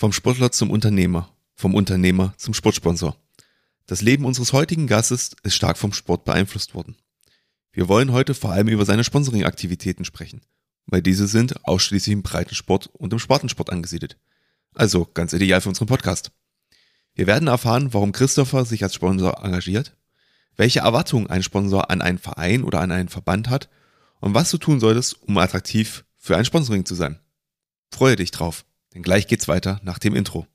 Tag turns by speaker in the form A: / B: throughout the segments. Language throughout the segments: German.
A: Vom Sportler zum Unternehmer, vom Unternehmer zum Sportsponsor. Das Leben unseres heutigen Gastes ist stark vom Sport beeinflusst worden. Wir wollen heute vor allem über seine Sponsoring-Aktivitäten sprechen, weil diese sind ausschließlich im Breitensport und im Spartensport angesiedelt. Also ganz ideal für unseren Podcast. Wir werden erfahren, warum Christopher sich als Sponsor engagiert, welche Erwartungen ein Sponsor an einen Verein oder an einen Verband hat und was du tun solltest, um attraktiv für ein Sponsoring zu sein. Freue dich drauf. Denn gleich geht's weiter nach dem Intro.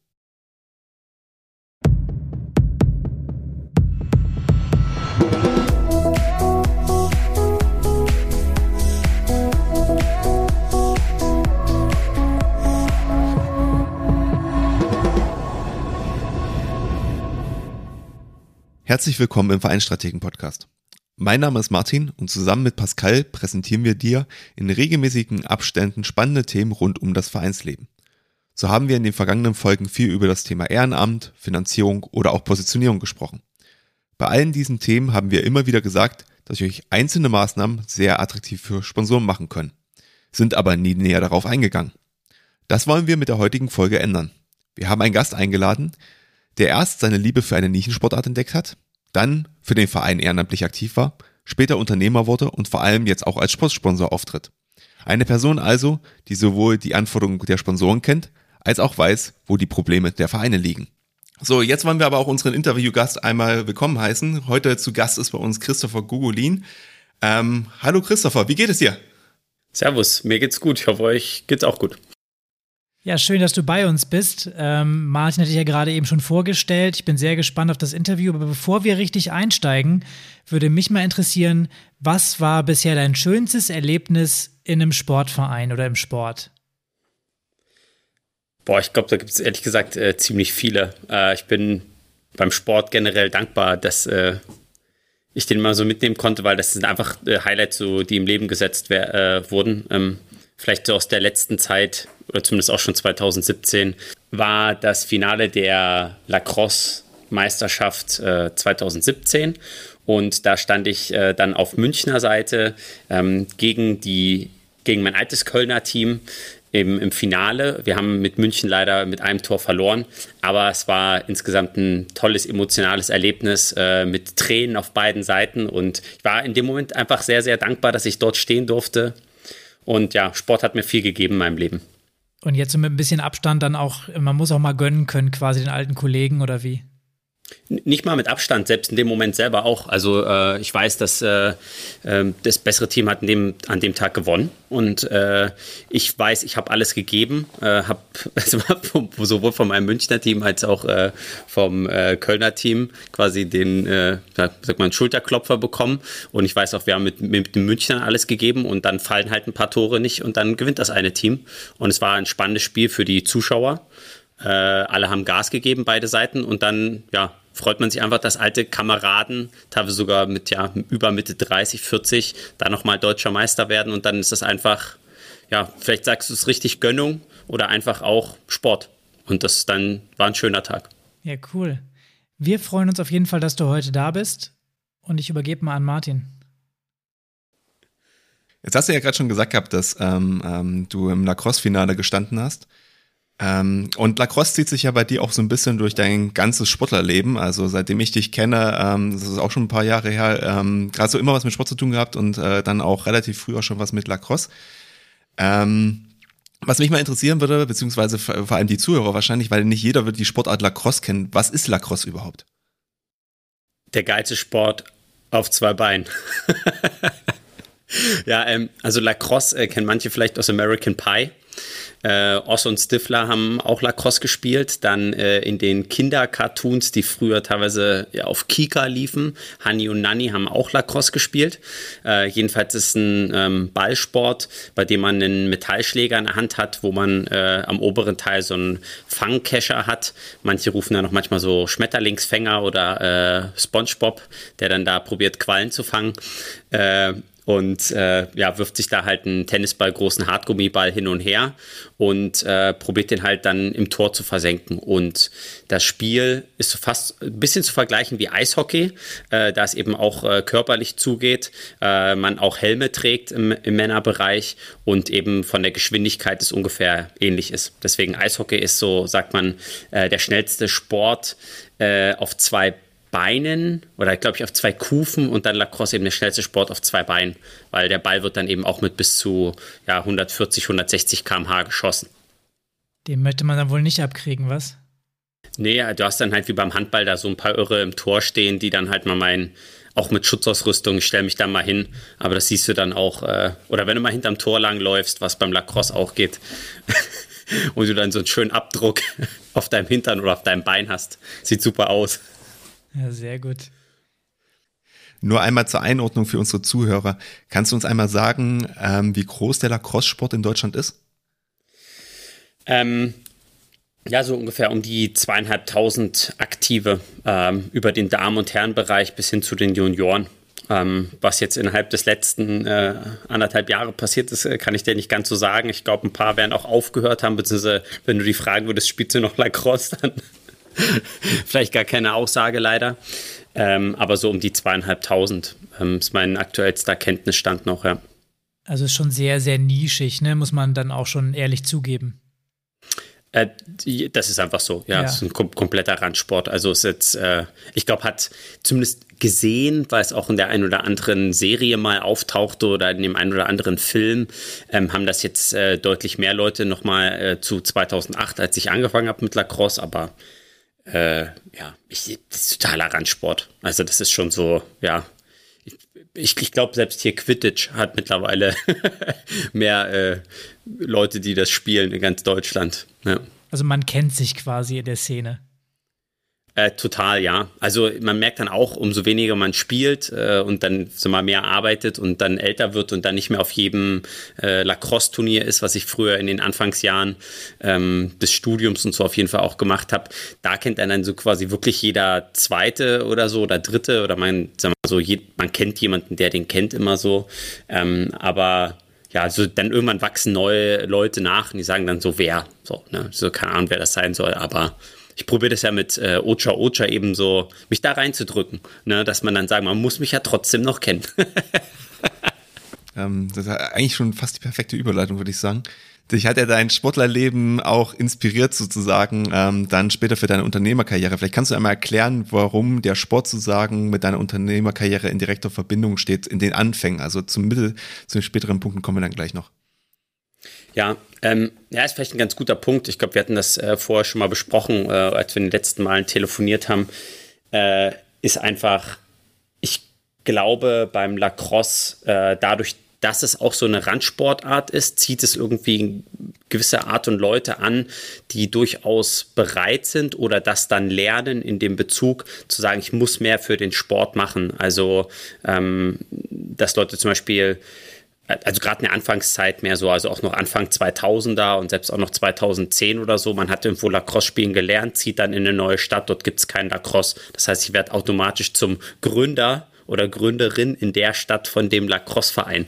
A: Herzlich willkommen im Vereinsstrategen Podcast. Mein Name ist Martin und zusammen mit Pascal präsentieren wir dir in regelmäßigen Abständen spannende Themen rund um das Vereinsleben. So haben wir in den vergangenen Folgen viel über das Thema Ehrenamt, Finanzierung oder auch Positionierung gesprochen. Bei allen diesen Themen haben wir immer wieder gesagt, dass euch einzelne Maßnahmen sehr attraktiv für Sponsoren machen können, sind aber nie näher darauf eingegangen. Das wollen wir mit der heutigen Folge ändern. Wir haben einen Gast eingeladen, der erst seine Liebe für eine Nischensportart entdeckt hat, dann für den Verein ehrenamtlich aktiv war, später Unternehmer wurde und vor allem jetzt auch als Sportsponsor auftritt. Eine Person also, die sowohl die Anforderungen der Sponsoren kennt, als auch weiß, wo die Probleme der Vereine liegen. So, jetzt wollen wir aber auch unseren Interviewgast einmal willkommen heißen. Heute zu Gast ist bei uns Christopher Gugolin. Ähm, hallo Christopher, wie geht es dir?
B: Servus, mir geht's gut. Ich hoffe, euch geht's auch gut.
C: Ja, schön, dass du bei uns bist. Ähm, Martin hatte ich ja gerade eben schon vorgestellt. Ich bin sehr gespannt auf das Interview. Aber bevor wir richtig einsteigen, würde mich mal interessieren, was war bisher dein schönstes Erlebnis in einem Sportverein oder im Sport?
B: Boah, ich glaube, da gibt es ehrlich gesagt äh, ziemlich viele. Äh, ich bin beim Sport generell dankbar, dass äh, ich den mal so mitnehmen konnte, weil das sind einfach äh, Highlights, so, die im Leben gesetzt äh, wurden. Ähm, vielleicht so aus der letzten Zeit oder zumindest auch schon 2017, war das Finale der Lacrosse-Meisterschaft äh, 2017. Und da stand ich äh, dann auf Münchner Seite ähm, gegen, die, gegen mein altes Kölner Team im, im Finale. Wir haben mit München leider mit einem Tor verloren, aber es war insgesamt ein tolles emotionales Erlebnis äh, mit Tränen auf beiden Seiten. Und ich war in dem Moment einfach sehr, sehr dankbar, dass ich dort stehen durfte. Und ja, Sport hat mir viel gegeben in meinem Leben.
C: Und jetzt mit ein bisschen Abstand dann auch, man muss auch mal gönnen können, quasi den alten Kollegen oder wie?
B: Nicht mal mit Abstand, selbst in dem Moment selber auch. Also äh, ich weiß, dass äh, äh, das bessere Team hat dem, an dem Tag gewonnen und äh, ich weiß, ich habe alles gegeben, äh, habe also sowohl von meinem Münchner Team als auch äh, vom Kölner Team quasi den, sag mal, Schulterklopfer bekommen und ich weiß auch, wir haben mit, mit den Münchnern alles gegeben und dann fallen halt ein paar Tore nicht und dann gewinnt das eine Team und es war ein spannendes Spiel für die Zuschauer. Äh, alle haben Gas gegeben, beide Seiten. Und dann, ja, freut man sich einfach, dass alte Kameraden, teilweise sogar mit ja, über Mitte 30, 40, da nochmal deutscher Meister werden. Und dann ist das einfach, ja, vielleicht sagst du es richtig Gönnung oder einfach auch Sport. Und das dann war ein schöner Tag.
C: Ja, cool. Wir freuen uns auf jeden Fall, dass du heute da bist. Und ich übergebe mal an Martin.
A: Jetzt hast du ja gerade schon gesagt gehabt, dass ähm, ähm, du im Lacrosse-Finale gestanden hast. Ähm, und Lacrosse zieht sich ja bei dir auch so ein bisschen durch dein ganzes Sportlerleben. Also seitdem ich dich kenne, ähm, das ist auch schon ein paar Jahre her, ähm, gerade so immer was mit Sport zu tun gehabt und äh, dann auch relativ früh auch schon was mit Lacrosse. Ähm, was mich mal interessieren würde, beziehungsweise vor allem die Zuhörer wahrscheinlich, weil nicht jeder wird die Sportart Lacrosse kennen. Was ist Lacrosse überhaupt?
B: Der geilste Sport auf zwei Beinen. ja, ähm, also Lacrosse äh, kennen manche vielleicht aus American Pie. Äh, Oss und Stifler haben auch Lacrosse gespielt. Dann äh, in den Kinder-Cartoons, die früher teilweise ja, auf Kika liefen, Hani und Nanny haben auch Lacrosse gespielt. Äh, jedenfalls ist es ein ähm, Ballsport, bei dem man einen Metallschläger in der Hand hat, wo man äh, am oberen Teil so einen Fangkescher hat. Manche rufen da noch manchmal so Schmetterlingsfänger oder äh, Spongebob, der dann da probiert, Quallen zu fangen. Äh, und äh, ja, wirft sich da halt einen Tennisball, großen Hartgummiball hin und her und äh, probiert den halt dann im Tor zu versenken. Und das Spiel ist fast ein bisschen zu vergleichen wie Eishockey, äh, da es eben auch äh, körperlich zugeht, äh, man auch Helme trägt im, im Männerbereich und eben von der Geschwindigkeit es ungefähr ähnlich ist. Deswegen Eishockey ist so, sagt man, äh, der schnellste Sport auf zwei Beinen oder glaube ich auf zwei Kufen und dann Lacrosse eben der schnellste Sport auf zwei Beinen, weil der Ball wird dann eben auch mit bis zu ja, 140, 160 km/h geschossen.
C: Den möchte man dann wohl nicht abkriegen, was?
B: Nee, du hast dann halt wie beim Handball da so ein paar Irre im Tor stehen, die dann halt mal meinen, auch mit Schutzausrüstung, ich stelle mich da mal hin, aber das siehst du dann auch, äh, oder wenn du mal hinterm Tor lang läufst, was beim Lacrosse auch geht, und du dann so einen schönen Abdruck auf deinem Hintern oder auf deinem Bein hast, sieht super aus.
C: Ja, sehr gut.
A: Nur einmal zur Einordnung für unsere Zuhörer. Kannst du uns einmal sagen, ähm, wie groß der Lacrosse-Sport in Deutschland ist?
B: Ähm, ja, so ungefähr um die zweieinhalbtausend Aktive ähm, über den Damen- und Herrenbereich bis hin zu den Junioren. Ähm, was jetzt innerhalb des letzten äh, anderthalb Jahre passiert ist, äh, kann ich dir nicht ganz so sagen. Ich glaube, ein paar werden auch aufgehört haben, beziehungsweise wenn du die fragen würdest, spielst du noch Lacrosse, dann Vielleicht gar keine Aussage leider. Ähm, aber so um die zweieinhalbtausend ähm, ist mein aktuellster Kenntnisstand noch, ja.
C: Also ist schon sehr, sehr nischig, ne? Muss man dann auch schon ehrlich zugeben.
B: Äh, das ist einfach so, ja. Es ist ein kom kompletter Randsport. Also ist jetzt, äh, ich glaube, hat zumindest gesehen, weil es auch in der einen oder anderen Serie mal auftauchte oder in dem einen oder anderen Film, ähm, haben das jetzt äh, deutlich mehr Leute nochmal äh, zu 2008, als ich angefangen habe mit Lacrosse, aber äh, ja, ich, das ist totaler Randsport. Also das ist schon so, ja. Ich, ich glaube, selbst hier Quidditch hat mittlerweile mehr äh, Leute, die das spielen in ganz Deutschland. Ja.
C: Also man kennt sich quasi in der Szene.
B: Äh, total, ja. Also man merkt dann auch, umso weniger man spielt äh, und dann so mal mehr arbeitet und dann älter wird und dann nicht mehr auf jedem äh, Lacrosse-Turnier ist, was ich früher in den Anfangsjahren ähm, des Studiums und so auf jeden Fall auch gemacht habe. Da kennt einen dann so quasi wirklich jeder Zweite oder so oder Dritte oder man, sag mal so, je, man kennt jemanden, der den kennt immer so. Ähm, aber ja, also dann irgendwann wachsen neue Leute nach und die sagen dann so, wer, so, ne, so keine Ahnung, wer das sein soll, aber ich probiere das ja mit äh, Ocha Ocha eben so, mich da reinzudrücken, ne, dass man dann sagt, man muss mich ja trotzdem noch kennen.
A: ähm, das ist eigentlich schon fast die perfekte Überleitung, würde ich sagen. Dich hat ja dein Sportlerleben auch inspiriert sozusagen, ähm, dann später für deine Unternehmerkarriere. Vielleicht kannst du einmal erklären, warum der Sport sozusagen mit deiner Unternehmerkarriere in direkter Verbindung steht in den Anfängen. Also zum Mittel, zu den späteren Punkten kommen wir dann gleich noch.
B: Ja, ähm, ja, ist vielleicht ein ganz guter Punkt. Ich glaube, wir hatten das äh, vorher schon mal besprochen, äh, als wir in den letzten Malen telefoniert haben. Äh, ist einfach, ich glaube, beim Lacrosse, äh, dadurch, dass es auch so eine Randsportart ist, zieht es irgendwie gewisse Art und Leute an, die durchaus bereit sind oder das dann lernen in dem Bezug zu sagen, ich muss mehr für den Sport machen. Also, ähm, dass Leute zum Beispiel also gerade in der Anfangszeit mehr so, also auch noch Anfang 2000er und selbst auch noch 2010 oder so. Man hat irgendwo Lacrosse spielen gelernt, zieht dann in eine neue Stadt, dort gibt es kein Lacrosse. Das heißt, ich werde automatisch zum Gründer oder Gründerin in der Stadt von dem Lacrosse-Verein.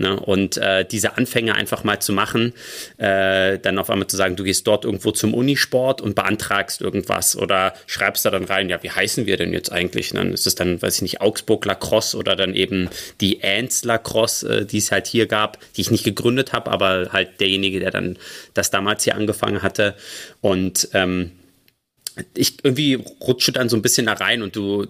B: Ne? Und äh, diese Anfänge einfach mal zu machen, äh, dann auf einmal zu sagen, du gehst dort irgendwo zum Unisport und beantragst irgendwas oder schreibst da dann rein, ja, wie heißen wir denn jetzt eigentlich? Und dann ist es dann, weiß ich nicht, Augsburg Lacrosse oder dann eben die Ants Lacrosse, äh, die es halt hier gab, die ich nicht gegründet habe, aber halt derjenige, der dann das damals hier angefangen hatte. Und ähm, ich irgendwie rutsche dann so ein bisschen da rein und du,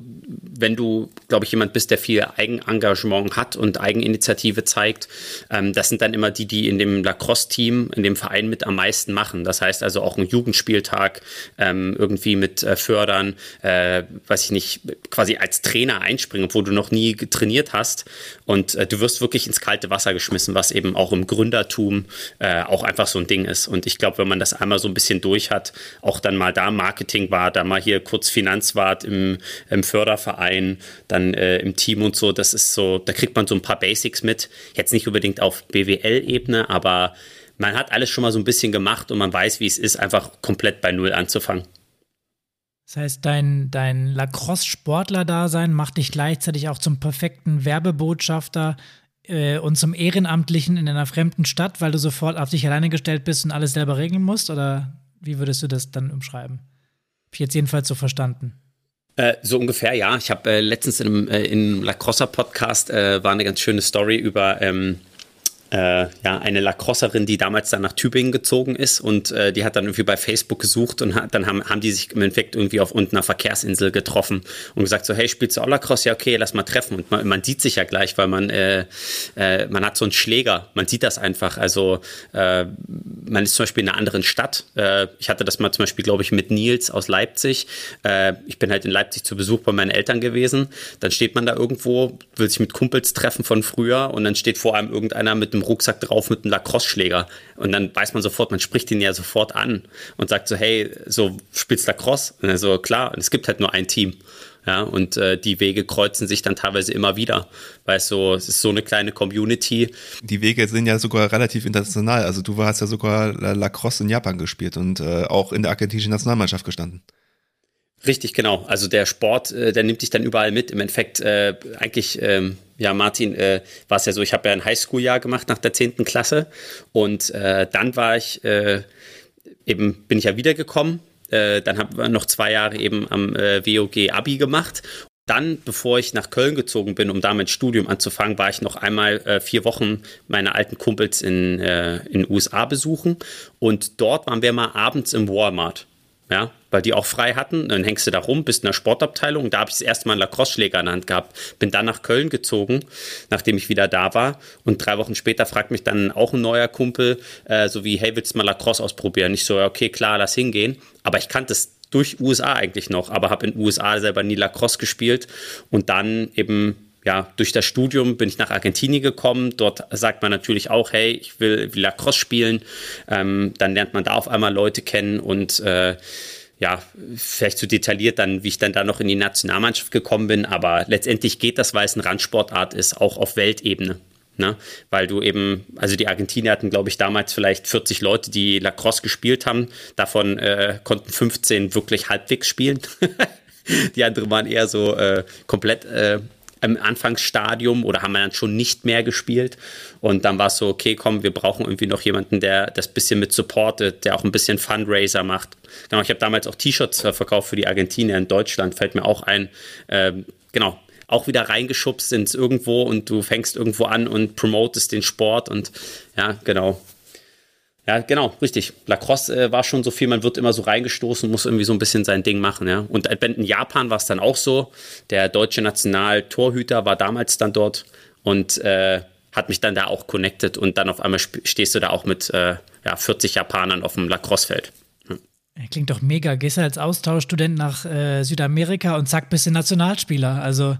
B: wenn du, glaube ich, jemand bist, der viel Eigenengagement hat und Eigeninitiative zeigt, ähm, das sind dann immer die, die in dem Lacrosse-Team, in dem Verein mit am meisten machen. Das heißt also auch ein Jugendspieltag ähm, irgendwie mit äh, fördern, äh, weiß ich nicht, quasi als Trainer einspringen, obwohl du noch nie trainiert hast und äh, du wirst wirklich ins kalte Wasser geschmissen, was eben auch im Gründertum äh, auch einfach so ein Ding ist. Und ich glaube, wenn man das einmal so ein bisschen durch hat, auch dann mal da Marketing Marketing war, da mal hier kurz Finanzwart im, im Förderverein, dann äh, im Team und so. Das ist so, da kriegt man so ein paar Basics mit. Jetzt nicht unbedingt auf BWL-Ebene, aber man hat alles schon mal so ein bisschen gemacht und man weiß, wie es ist, einfach komplett bei Null anzufangen.
C: Das heißt, dein, dein Lacrosse-Sportler-Dasein macht dich gleichzeitig auch zum perfekten Werbebotschafter äh, und zum Ehrenamtlichen in einer fremden Stadt, weil du sofort auf dich alleine gestellt bist und alles selber regeln musst? Oder wie würdest du das dann umschreiben? Ich jetzt jedenfalls so verstanden.
B: Äh, so ungefähr, ja. Ich habe äh, letztens in einem, äh, Lacrosse-Podcast äh, war eine ganz schöne Story über ähm, äh, ja, eine Lacrosserin, die damals dann nach Tübingen gezogen ist und äh, die hat dann irgendwie bei Facebook gesucht und hat, dann haben, haben die sich im Endeffekt irgendwie auf unten einer Verkehrsinsel getroffen und gesagt so, hey, spielst du auch Lacrosse? Ja, okay, lass mal treffen. Und man, man sieht sich ja gleich, weil man, äh, äh, man hat so einen Schläger, man sieht das einfach. Also äh, man ist zum Beispiel in einer anderen Stadt. Äh, ich hatte das mal zum Beispiel, glaube ich, mit Nils aus Leipzig. Ich bin halt in Leipzig zu Besuch bei meinen Eltern gewesen. Dann steht man da irgendwo, will sich mit Kumpels treffen von früher und dann steht vor einem irgendeiner mit einem dem Rucksack drauf mit einem Lacrosse-Schläger. Und dann weiß man sofort, man spricht ihn ja sofort an und sagt so, hey, so spielst Lacrosse? Und so, klar, und es gibt halt nur ein Team. Ja, und äh, die Wege kreuzen sich dann teilweise immer wieder, weil es so, es ist so eine kleine Community.
A: Die Wege sind ja sogar relativ international. Also du hast ja sogar Lacrosse in Japan gespielt und äh, auch in der argentinischen Nationalmannschaft gestanden.
B: Richtig, genau. Also der Sport, äh, der nimmt dich dann überall mit. Im Endeffekt, äh, eigentlich, ähm, ja, Martin, äh, war es ja so, ich habe ja ein Highschool-Jahr gemacht nach der 10. Klasse und äh, dann war ich, äh, eben bin ich ja wiedergekommen. Äh, dann habe ich noch zwei Jahre eben am äh, WOG Abi gemacht dann, bevor ich nach Köln gezogen bin, um da mein Studium anzufangen, war ich noch einmal äh, vier Wochen meine alten Kumpels in, äh, den USA besuchen. Und dort waren wir mal abends im Walmart ja, weil die auch frei hatten. Dann hängst du da rum, bist in der Sportabteilung. Da habe ich das erste Mal einen Lacrosse-Schläger in der Hand gehabt. Bin dann nach Köln gezogen, nachdem ich wieder da war. Und drei Wochen später fragt mich dann auch ein neuer Kumpel, äh, so wie, hey, willst du mal Lacrosse ausprobieren? Ich so, okay, klar, lass hingehen. Aber ich kannte es durch USA eigentlich noch, aber habe in USA selber nie Lacrosse gespielt. Und dann eben ja, durch das Studium bin ich nach Argentinien gekommen. Dort sagt man natürlich auch, hey, ich will, will Lacrosse spielen. Ähm, dann lernt man da auf einmal Leute kennen und äh, ja, vielleicht zu detailliert dann, wie ich dann da noch in die Nationalmannschaft gekommen bin. Aber letztendlich geht das, weil es eine Randsportart ist, auch auf Weltebene. Ne? Weil du eben, also die Argentinier hatten, glaube ich, damals vielleicht 40 Leute, die Lacrosse gespielt haben. Davon äh, konnten 15 wirklich halbwegs spielen. die anderen waren eher so äh, komplett äh, im Anfangsstadium oder haben wir dann schon nicht mehr gespielt. Und dann war es so, okay, komm, wir brauchen irgendwie noch jemanden, der das bisschen mit supportet, der auch ein bisschen Fundraiser macht. Genau, ich habe damals auch T-Shirts verkauft für die Argentinier in Deutschland, fällt mir auch ein. Ähm, genau, auch wieder reingeschubst ins Irgendwo und du fängst irgendwo an und promotest den Sport und ja, genau. Ja, genau, richtig. Lacrosse äh, war schon so viel, man wird immer so reingestoßen, muss irgendwie so ein bisschen sein Ding machen, ja. Und in Japan war es dann auch so. Der deutsche Nationaltorhüter war damals dann dort und äh, hat mich dann da auch connected und dann auf einmal stehst du da auch mit äh, ja, 40 Japanern auf dem Lacrosse-Feld.
C: Hm. Klingt doch mega. Gehst du als Austauschstudent nach äh, Südamerika und zack, bist du Nationalspieler. Also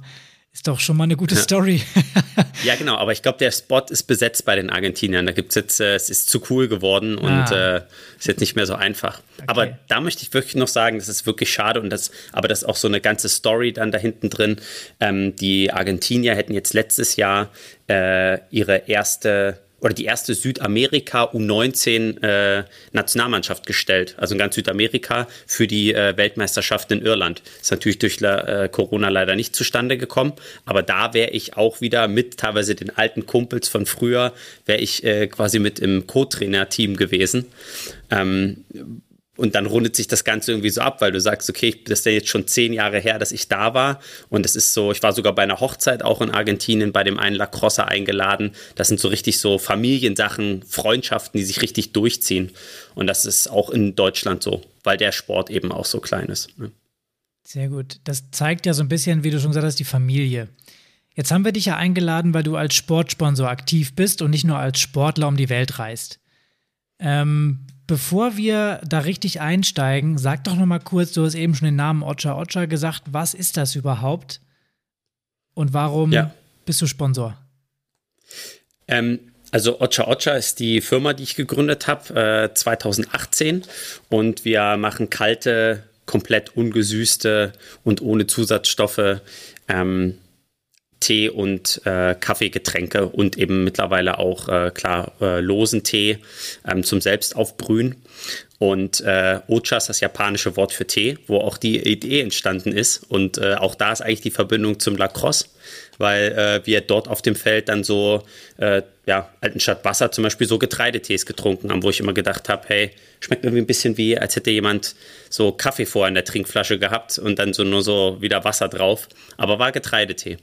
C: ist doch schon mal eine gute Story.
B: ja, genau, aber ich glaube, der Spot ist besetzt bei den Argentiniern. Da gibt es jetzt, äh, es ist zu cool geworden und ah. äh, ist jetzt nicht mehr so einfach. Okay. Aber da möchte ich wirklich noch sagen, das ist wirklich schade und das, aber das ist auch so eine ganze Story dann da hinten drin. Ähm, die Argentinier hätten jetzt letztes Jahr äh, ihre erste oder die erste Südamerika U19 äh, Nationalmannschaft gestellt, also in ganz Südamerika für die äh, Weltmeisterschaft in Irland. Ist natürlich durch äh, Corona leider nicht zustande gekommen, aber da wäre ich auch wieder mit teilweise den alten Kumpels von früher, wäre ich äh, quasi mit im Co-Trainer-Team gewesen. Ähm, und dann rundet sich das Ganze irgendwie so ab, weil du sagst, okay, das ist ja jetzt schon zehn Jahre her, dass ich da war. Und es ist so, ich war sogar bei einer Hochzeit auch in Argentinien bei dem einen Lacrosse eingeladen. Das sind so richtig so Familiensachen, Freundschaften, die sich richtig durchziehen. Und das ist auch in Deutschland so, weil der Sport eben auch so klein ist. Ne?
C: Sehr gut. Das zeigt ja so ein bisschen, wie du schon gesagt hast, die Familie. Jetzt haben wir dich ja eingeladen, weil du als Sportsponsor aktiv bist und nicht nur als Sportler um die Welt reist. Ähm, Bevor wir da richtig einsteigen, sag doch noch mal kurz, du hast eben schon den Namen Ocha Ocha gesagt. Was ist das überhaupt? Und warum ja. bist du Sponsor?
B: Ähm, also Ocha Ocha ist die Firma, die ich gegründet habe, äh, 2018. Und wir machen kalte, komplett ungesüßte und ohne Zusatzstoffe ähm, Tee und äh, Kaffeegetränke und eben mittlerweile auch, äh, klar, äh, losen Tee ähm, zum Selbstaufbrühen. Und äh, Ocha ist das japanische Wort für Tee, wo auch die Idee entstanden ist. Und äh, auch da ist eigentlich die Verbindung zum Lacrosse, weil äh, wir dort auf dem Feld dann so, äh, ja, statt Wasser zum Beispiel so Getreidetees getrunken haben, wo ich immer gedacht habe, hey, schmeckt irgendwie ein bisschen wie, als hätte jemand so Kaffee vor in der Trinkflasche gehabt und dann so nur so wieder Wasser drauf. Aber war Getreidetee.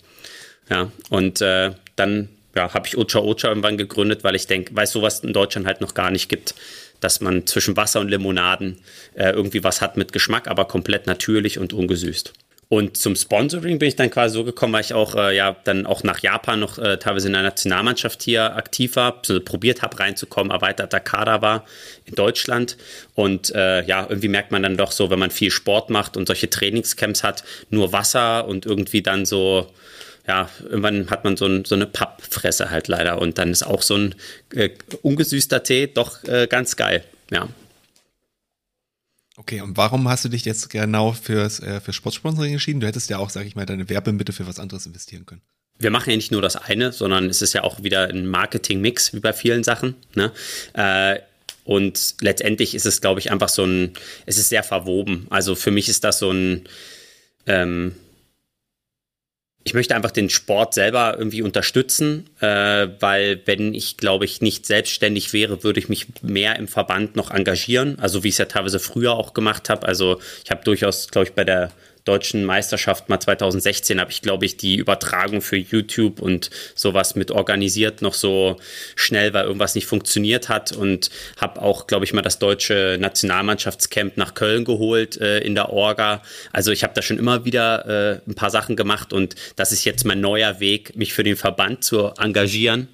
B: Ja, und äh, dann ja, habe ich Ocha Ocha irgendwann gegründet, weil ich denke, weil es sowas in Deutschland halt noch gar nicht gibt dass man zwischen Wasser und Limonaden äh, irgendwie was hat mit Geschmack, aber komplett natürlich und ungesüßt. Und zum Sponsoring bin ich dann quasi so gekommen, weil ich auch äh, ja dann auch nach Japan noch äh, teilweise in der Nationalmannschaft hier aktiv war, also probiert habe reinzukommen, erweiterter Kader war in Deutschland. Und äh, ja, irgendwie merkt man dann doch so, wenn man viel Sport macht und solche Trainingscamps hat, nur Wasser und irgendwie dann so ja, irgendwann hat man so, ein, so eine Pappfresse halt leider. Und dann ist auch so ein äh, ungesüßter Tee doch äh, ganz geil. Ja.
A: Okay, und warum hast du dich jetzt genau fürs, äh, für Sportsponsoring entschieden? Du hättest ja auch, sag ich mal, deine Werbemittel für was anderes investieren können.
B: Wir machen ja nicht nur das eine, sondern es ist ja auch wieder ein Marketing-Mix, wie bei vielen Sachen. Ne? Äh, und letztendlich ist es, glaube ich, einfach so ein, es ist sehr verwoben. Also für mich ist das so ein, ähm, ich möchte einfach den Sport selber irgendwie unterstützen, äh, weil wenn ich, glaube ich, nicht selbstständig wäre, würde ich mich mehr im Verband noch engagieren. Also wie ich es ja teilweise früher auch gemacht habe. Also ich habe durchaus, glaube ich, bei der deutschen Meisterschaft mal 2016 habe ich, glaube ich, die Übertragung für YouTube und sowas mit organisiert, noch so schnell, weil irgendwas nicht funktioniert hat und habe auch, glaube ich, mal das deutsche Nationalmannschaftscamp nach Köln geholt äh, in der Orga. Also ich habe da schon immer wieder äh, ein paar Sachen gemacht und das ist jetzt mein neuer Weg, mich für den Verband zu engagieren,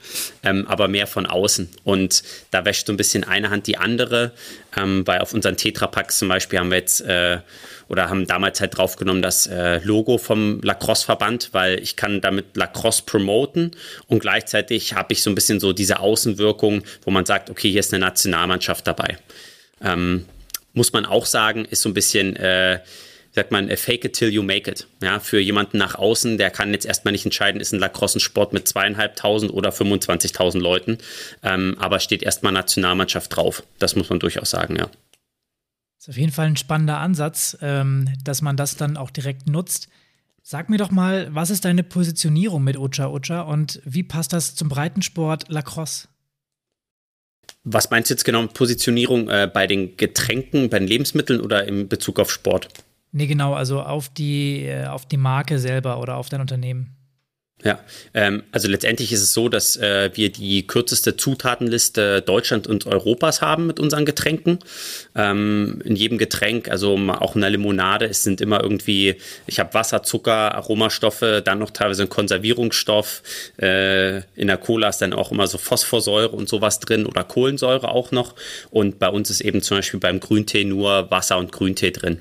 B: ähm, aber mehr von außen. Und da wäscht so ein bisschen eine Hand die andere, ähm, weil auf unseren Tetrapacks zum Beispiel haben wir jetzt äh, oder haben damals halt draufgenommen das äh, Logo vom Lacrosse-Verband, weil ich kann damit Lacrosse promoten und gleichzeitig habe ich so ein bisschen so diese Außenwirkung, wo man sagt, okay, hier ist eine Nationalmannschaft dabei. Ähm, muss man auch sagen, ist so ein bisschen, äh, sagt man, fake it till you make it. Ja, für jemanden nach außen, der kann jetzt erstmal nicht entscheiden, ist ein Lacrosse-Sport mit zweieinhalbtausend oder 25.000 Leuten, ähm, aber steht erstmal Nationalmannschaft drauf. Das muss man durchaus sagen, ja.
C: Das ist auf jeden Fall ein spannender Ansatz, ähm, dass man das dann auch direkt nutzt. Sag mir doch mal, was ist deine Positionierung mit Ocha Ocha und wie passt das zum Breitensport Lacrosse?
B: Was meinst du jetzt genau mit Positionierung äh, bei den Getränken, bei den Lebensmitteln oder in Bezug auf Sport?
C: Nee, genau, also auf die, äh, auf die Marke selber oder auf dein Unternehmen.
B: Ja, ähm, also letztendlich ist es so, dass äh, wir die kürzeste Zutatenliste Deutschland und Europas haben mit unseren Getränken. Ähm, in jedem Getränk, also auch in der Limonade, es sind immer irgendwie, ich habe Wasser, Zucker, Aromastoffe, dann noch teilweise ein Konservierungsstoff. Äh, in der Cola ist dann auch immer so Phosphorsäure und sowas drin oder Kohlensäure auch noch. Und bei uns ist eben zum Beispiel beim Grüntee nur Wasser und Grüntee drin.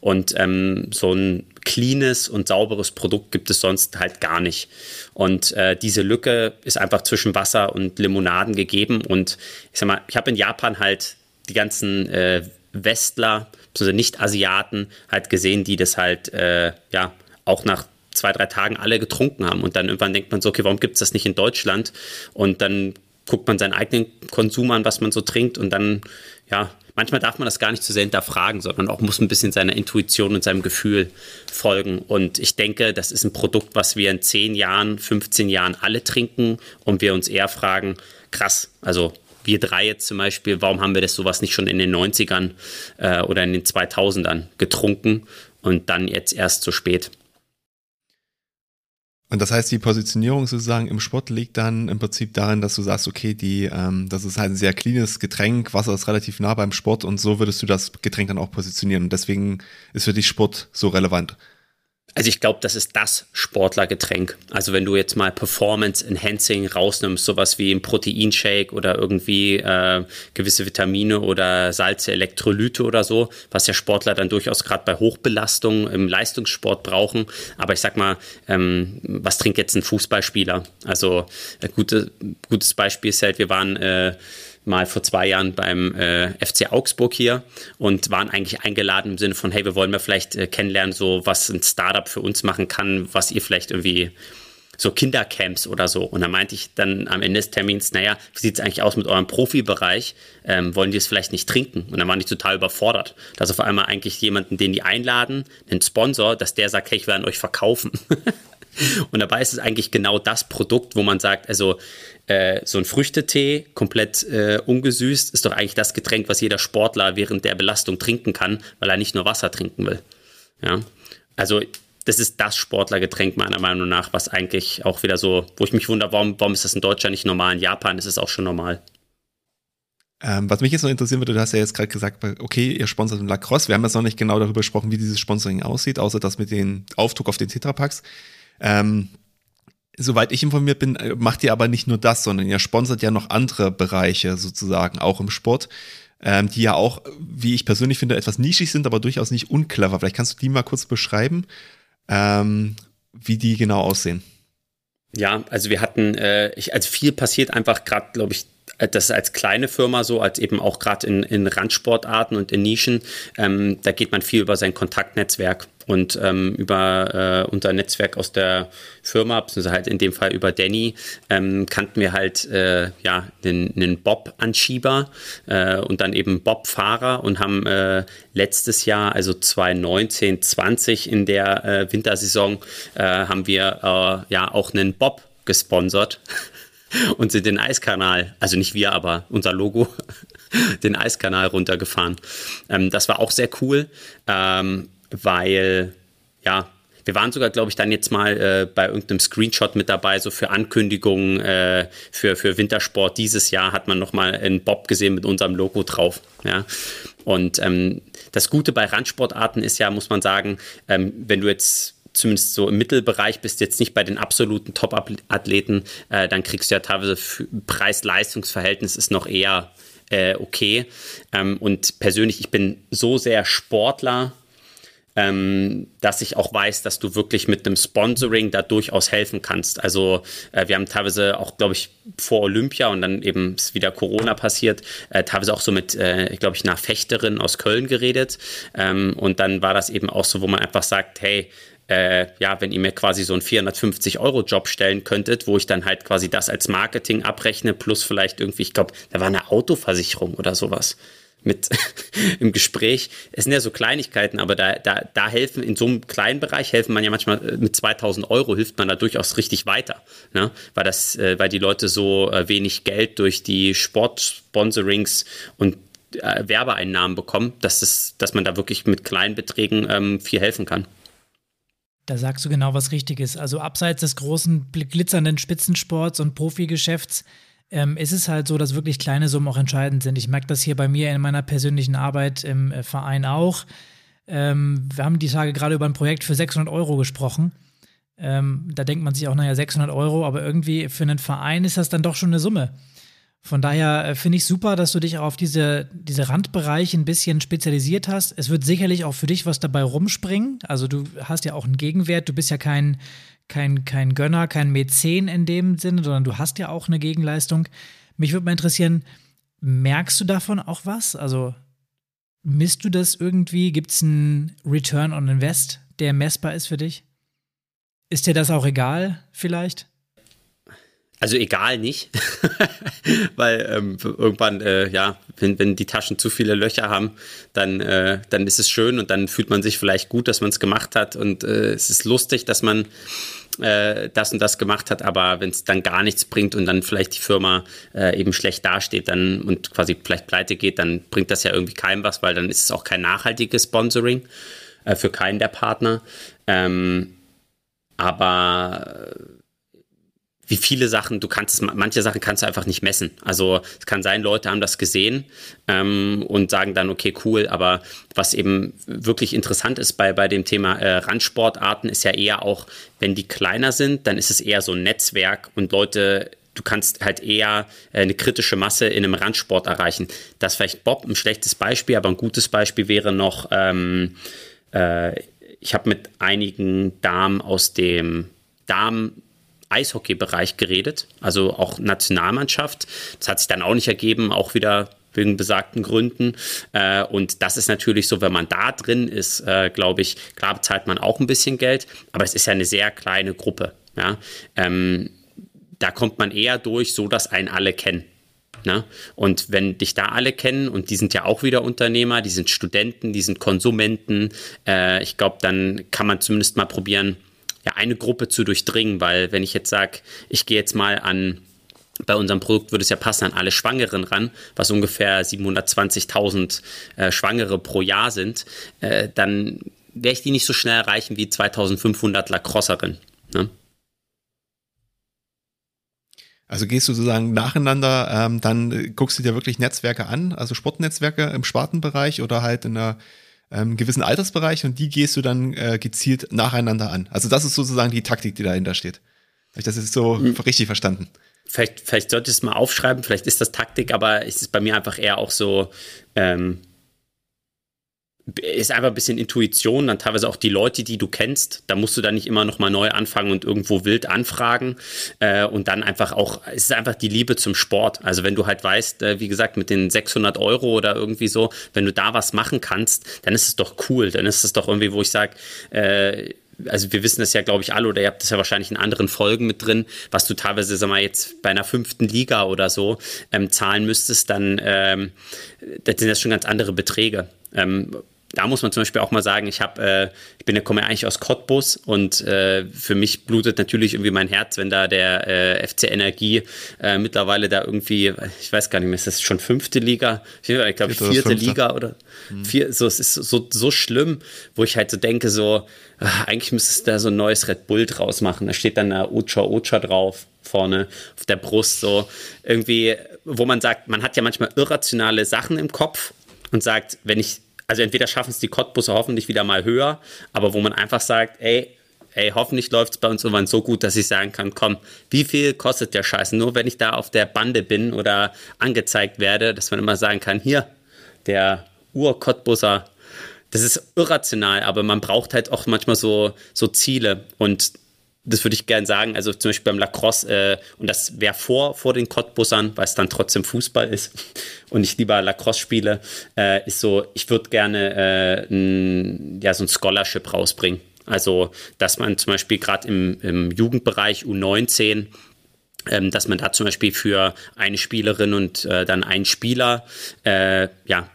B: Und ähm, so ein cleanes und sauberes Produkt gibt es sonst halt gar nicht. Und äh, diese Lücke ist einfach zwischen Wasser und Limonaden gegeben. Und ich sag mal, ich habe in Japan halt die ganzen äh, Westler, also Nicht-Asiaten, halt gesehen, die das halt äh, ja auch nach zwei, drei Tagen alle getrunken haben. Und dann irgendwann denkt man so, okay, warum gibt es das nicht in Deutschland? Und dann guckt man seinen eigenen Konsum an, was man so trinkt und dann, ja, manchmal darf man das gar nicht zu sehr hinterfragen, sondern auch muss ein bisschen seiner Intuition und seinem Gefühl folgen. Und ich denke, das ist ein Produkt, was wir in 10 Jahren, 15 Jahren alle trinken und wir uns eher fragen, krass, also wir drei jetzt zum Beispiel, warum haben wir das sowas nicht schon in den 90ern äh, oder in den 2000ern getrunken und dann jetzt erst zu spät?
A: Und das heißt, die Positionierung sozusagen im Sport liegt dann im Prinzip darin, dass du sagst, okay, die, ähm, das ist halt ein sehr cleanes Getränk, Wasser ist relativ nah beim Sport und so würdest du das Getränk dann auch positionieren. Und deswegen ist für dich Sport so relevant.
B: Also ich glaube, das ist das Sportlergetränk. Also wenn du jetzt mal Performance Enhancing rausnimmst, sowas wie ein Proteinshake oder irgendwie äh, gewisse Vitamine oder Salze, Elektrolyte oder so, was ja Sportler dann durchaus gerade bei Hochbelastung im Leistungssport brauchen. Aber ich sag mal, ähm, was trinkt jetzt ein Fußballspieler? Also ein äh, gute, gutes Beispiel ist halt, wir waren äh, mal vor zwei Jahren beim äh, FC Augsburg hier und waren eigentlich eingeladen im Sinne von, hey, wir wollen mal vielleicht äh, kennenlernen, so was ein Startup für uns machen kann, was ihr vielleicht irgendwie so Kindercamps oder so. Und da meinte ich dann am Ende des Termins, naja, wie sieht es eigentlich aus mit eurem Profibereich? Ähm, wollen die es vielleicht nicht trinken? Und dann war ich total überfordert, dass auf einmal eigentlich jemanden, den die einladen, einen Sponsor, dass der sagt, hey, ich an euch verkaufen. Und dabei ist es eigentlich genau das Produkt, wo man sagt, also äh, so ein Früchtetee, komplett äh, ungesüßt, ist doch eigentlich das Getränk, was jeder Sportler während der Belastung trinken kann, weil er nicht nur Wasser trinken will. Ja, also das ist das Sportlergetränk meiner Meinung nach, was eigentlich auch wieder so, wo ich mich wundere, warum, warum ist das in Deutschland nicht normal? In Japan ist es auch schon normal.
A: Ähm, was mich jetzt noch interessieren würde, du hast ja jetzt gerade gesagt, okay, ihr sponsert Lacrosse. Wir haben jetzt noch nicht genau darüber gesprochen, wie dieses Sponsoring aussieht, außer das mit dem Aufdruck auf den Tetrapacks. Ähm, soweit ich informiert bin, äh, macht ihr aber nicht nur das, sondern ihr sponsert ja noch andere Bereiche sozusagen, auch im Sport, ähm, die ja auch, wie ich persönlich finde, etwas nischig sind, aber durchaus nicht unclever. Vielleicht kannst du die mal kurz beschreiben, ähm, wie die genau aussehen.
B: Ja, also wir hatten, äh, ich, also viel passiert einfach gerade, glaube ich, äh, das ist als kleine Firma so, als eben auch gerade in, in Randsportarten und in Nischen, ähm, da geht man viel über sein Kontaktnetzwerk und ähm, über äh, unser Netzwerk aus der Firma, beziehungsweise halt in dem Fall über Danny, ähm, kannten wir halt äh, ja einen, Bob-Anschieber äh, und dann eben Bob-Fahrer und haben äh, letztes Jahr, also 2019, 20 in der äh, Wintersaison, äh, haben wir ja auch einen Bob gesponsert und sind den Eiskanal, also nicht wir, aber unser Logo, den Eiskanal runtergefahren. Ähm, das war auch sehr cool, ähm, weil, ja, wir waren sogar, glaube ich, dann jetzt mal äh, bei irgendeinem Screenshot mit dabei, so für Ankündigungen äh, für, für Wintersport. Dieses Jahr hat man nochmal einen Bob gesehen mit unserem Logo drauf. Ja. Und ähm, das Gute bei Randsportarten ist ja, muss man sagen, ähm, wenn du jetzt zumindest so im Mittelbereich bist, jetzt nicht bei den absoluten Top-Athleten, äh, dann kriegst du ja teilweise Preis-Leistungs-Verhältnis ist noch eher äh, okay. Ähm, und persönlich, ich bin so sehr Sportler, ähm, dass ich auch weiß, dass du wirklich mit einem Sponsoring da durchaus helfen kannst. Also äh, wir haben teilweise auch, glaube ich, vor Olympia und dann eben ist wieder Corona passiert, äh, teilweise auch so mit, äh, glaube ich, einer Fechterin aus Köln geredet. Ähm, und dann war das eben auch so, wo man einfach sagt, hey, äh, ja, wenn ihr mir quasi so einen 450-Euro-Job stellen könntet, wo ich dann halt quasi das als Marketing abrechne, plus vielleicht irgendwie, ich glaube, da war eine Autoversicherung oder sowas mit im Gespräch. Es sind ja so Kleinigkeiten, aber da, da, da helfen, in so einem kleinen Bereich helfen man ja manchmal äh, mit 2000 Euro hilft man da durchaus richtig weiter, ne? weil das, äh, weil die Leute so äh, wenig Geld durch die Sportsponsorings und äh, Werbeeinnahmen bekommen, dass, es, dass man da wirklich mit kleinen Beträgen ähm, viel helfen kann.
C: Da sagst du genau was Richtiges. Also abseits des großen glitzernden Spitzensports und Profigeschäfts ähm, ist es halt so, dass wirklich kleine Summen auch entscheidend sind. Ich merke das hier bei mir in meiner persönlichen Arbeit im äh, Verein auch. Ähm, wir haben die Tage gerade über ein Projekt für 600 Euro gesprochen. Ähm, da denkt man sich auch, naja, 600 Euro, aber irgendwie für einen Verein ist das dann doch schon eine Summe. Von daher äh, finde ich super, dass du dich auch auf diese, diese Randbereiche ein bisschen spezialisiert hast. Es wird sicherlich auch für dich was dabei rumspringen. Also du hast ja auch einen Gegenwert. Du bist ja kein, kein, kein Gönner, kein Mäzen in dem Sinne, sondern du hast ja auch eine Gegenleistung. Mich würde mal interessieren, merkst du davon auch was? Also misst du das irgendwie? Gibt es einen Return on Invest, der messbar ist für dich? Ist dir das auch egal vielleicht?
B: Also egal nicht, weil ähm, irgendwann, äh, ja, wenn, wenn die Taschen zu viele Löcher haben, dann, äh, dann ist es schön und dann fühlt man sich vielleicht gut, dass man es gemacht hat und äh, es ist lustig, dass man äh, das und das gemacht hat, aber wenn es dann gar nichts bringt und dann vielleicht die Firma äh, eben schlecht dasteht dann und quasi vielleicht pleite geht, dann bringt das ja irgendwie keinem was, weil dann ist es auch kein nachhaltiges Sponsoring äh, für keinen der Partner. Ähm, aber wie viele Sachen, du kannst manche Sachen kannst du einfach nicht messen. Also es kann sein, Leute haben das gesehen ähm, und sagen dann, okay, cool, aber was eben wirklich interessant ist bei, bei dem Thema äh, Randsportarten, ist ja eher auch, wenn die kleiner sind, dann ist es eher so ein Netzwerk und Leute du kannst halt eher äh, eine kritische Masse in einem Randsport erreichen. Das ist vielleicht Bob ein schlechtes Beispiel, aber ein gutes Beispiel wäre noch, ähm, äh, ich habe mit einigen Damen aus dem Damen Eishockey-Bereich geredet, also auch Nationalmannschaft. Das hat sich dann auch nicht ergeben, auch wieder wegen besagten Gründen. Äh, und das ist natürlich so, wenn man da drin ist, äh, glaube ich, klar bezahlt man auch ein bisschen Geld, aber es ist ja eine sehr kleine Gruppe. Ja, ähm, da kommt man eher durch, so dass einen alle kennen. Ne? Und wenn dich da alle kennen und die sind ja auch wieder Unternehmer, die sind Studenten, die sind Konsumenten, äh, ich glaube, dann kann man zumindest mal probieren, ja, eine Gruppe zu durchdringen, weil wenn ich jetzt sage, ich gehe jetzt mal an bei unserem Produkt würde es ja passen an alle Schwangeren ran, was ungefähr 720.000 äh, Schwangere pro Jahr sind, äh, dann werde ich die nicht so schnell erreichen wie 2500 Lacrosserinnen. Ne?
A: Also gehst du sozusagen nacheinander, ähm, dann guckst du dir wirklich Netzwerke an, also Sportnetzwerke im Spartenbereich oder halt in einer ähm, gewissen Altersbereich und die gehst du dann äh, gezielt nacheinander an. Also das ist sozusagen die Taktik, die dahinter steht. Habe ich das jetzt so mhm. richtig verstanden?
B: Vielleicht, vielleicht sollte ich es mal aufschreiben, vielleicht ist das Taktik, aber es ist bei mir einfach eher auch so, ähm, ist einfach ein bisschen Intuition, dann teilweise auch die Leute, die du kennst. Da musst du dann nicht immer noch mal neu anfangen und irgendwo wild anfragen. Äh, und dann einfach auch, es ist einfach die Liebe zum Sport. Also wenn du halt weißt, äh, wie gesagt, mit den 600 Euro oder irgendwie so, wenn du da was machen kannst, dann ist es doch cool. Dann ist es doch irgendwie, wo ich sage, äh, also wir wissen das ja, glaube ich, alle, oder ihr habt das ja wahrscheinlich in anderen Folgen mit drin, was du teilweise, sag mal, jetzt bei einer fünften Liga oder so ähm, zahlen müsstest, dann ähm, das sind das schon ganz andere Beträge. Ähm, da muss man zum Beispiel auch mal sagen, ich habe, äh, ich bin, komme ja eigentlich aus Cottbus und äh, für mich blutet natürlich irgendwie mein Herz, wenn da der äh, FC Energie äh, mittlerweile da irgendwie, ich weiß gar nicht mehr, ist das schon fünfte Liga? Ich glaube vierte Liga oder vier, so, es ist so, so schlimm, wo ich halt so denke, so, ach, eigentlich müsste es da so ein neues Red Bull draus machen. Da steht dann da Ocha Ocha drauf vorne auf der Brust, so irgendwie, wo man sagt, man hat ja manchmal irrationale Sachen im Kopf und sagt, wenn ich also entweder schaffen es die Cottbusse hoffentlich wieder mal höher, aber wo man einfach sagt, ey, ey, hoffentlich läuft es bei uns irgendwann so gut, dass ich sagen kann, komm, wie viel kostet der Scheiß? Nur wenn ich da auf der Bande bin oder angezeigt werde, dass man immer sagen kann, hier, der Ur-Cottbusser, das ist irrational, aber man braucht halt auch manchmal so, so Ziele und das würde ich gerne sagen. Also zum Beispiel beim Lacrosse, äh, und das wäre vor, vor den Cottbussern, weil es dann trotzdem Fußball ist und ich lieber Lacrosse spiele, äh, ist so, ich würde gerne äh, ein, ja, so ein Scholarship rausbringen. Also, dass man zum Beispiel gerade im, im Jugendbereich U19 ähm, dass man da zum Beispiel für eine Spielerin und äh, dann einen Spieler äh, ja,